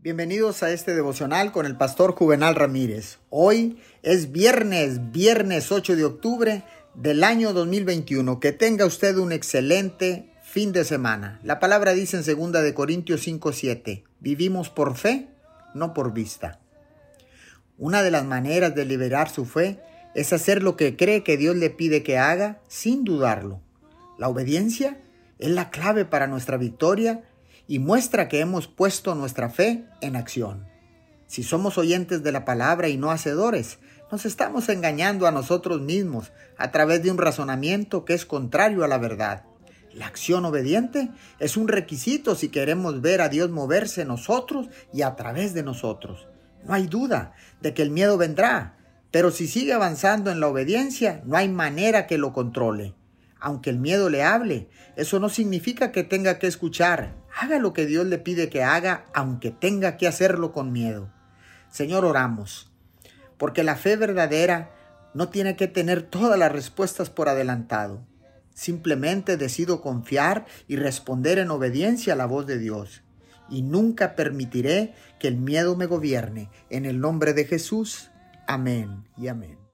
Bienvenidos a este devocional con el pastor Juvenal Ramírez. Hoy es viernes, viernes 8 de octubre del año 2021. Que tenga usted un excelente fin de semana. La palabra dice en 2 de Corintios 5:7, vivimos por fe, no por vista. Una de las maneras de liberar su fe es hacer lo que cree que Dios le pide que haga sin dudarlo. La obediencia es la clave para nuestra victoria y muestra que hemos puesto nuestra fe en acción. Si somos oyentes de la palabra y no hacedores, nos estamos engañando a nosotros mismos a través de un razonamiento que es contrario a la verdad. La acción obediente es un requisito si queremos ver a Dios moverse nosotros y a través de nosotros. No hay duda de que el miedo vendrá, pero si sigue avanzando en la obediencia, no hay manera que lo controle. Aunque el miedo le hable, eso no significa que tenga que escuchar. Haga lo que Dios le pide que haga, aunque tenga que hacerlo con miedo. Señor, oramos, porque la fe verdadera no tiene que tener todas las respuestas por adelantado. Simplemente decido confiar y responder en obediencia a la voz de Dios. Y nunca permitiré que el miedo me gobierne. En el nombre de Jesús. Amén y amén.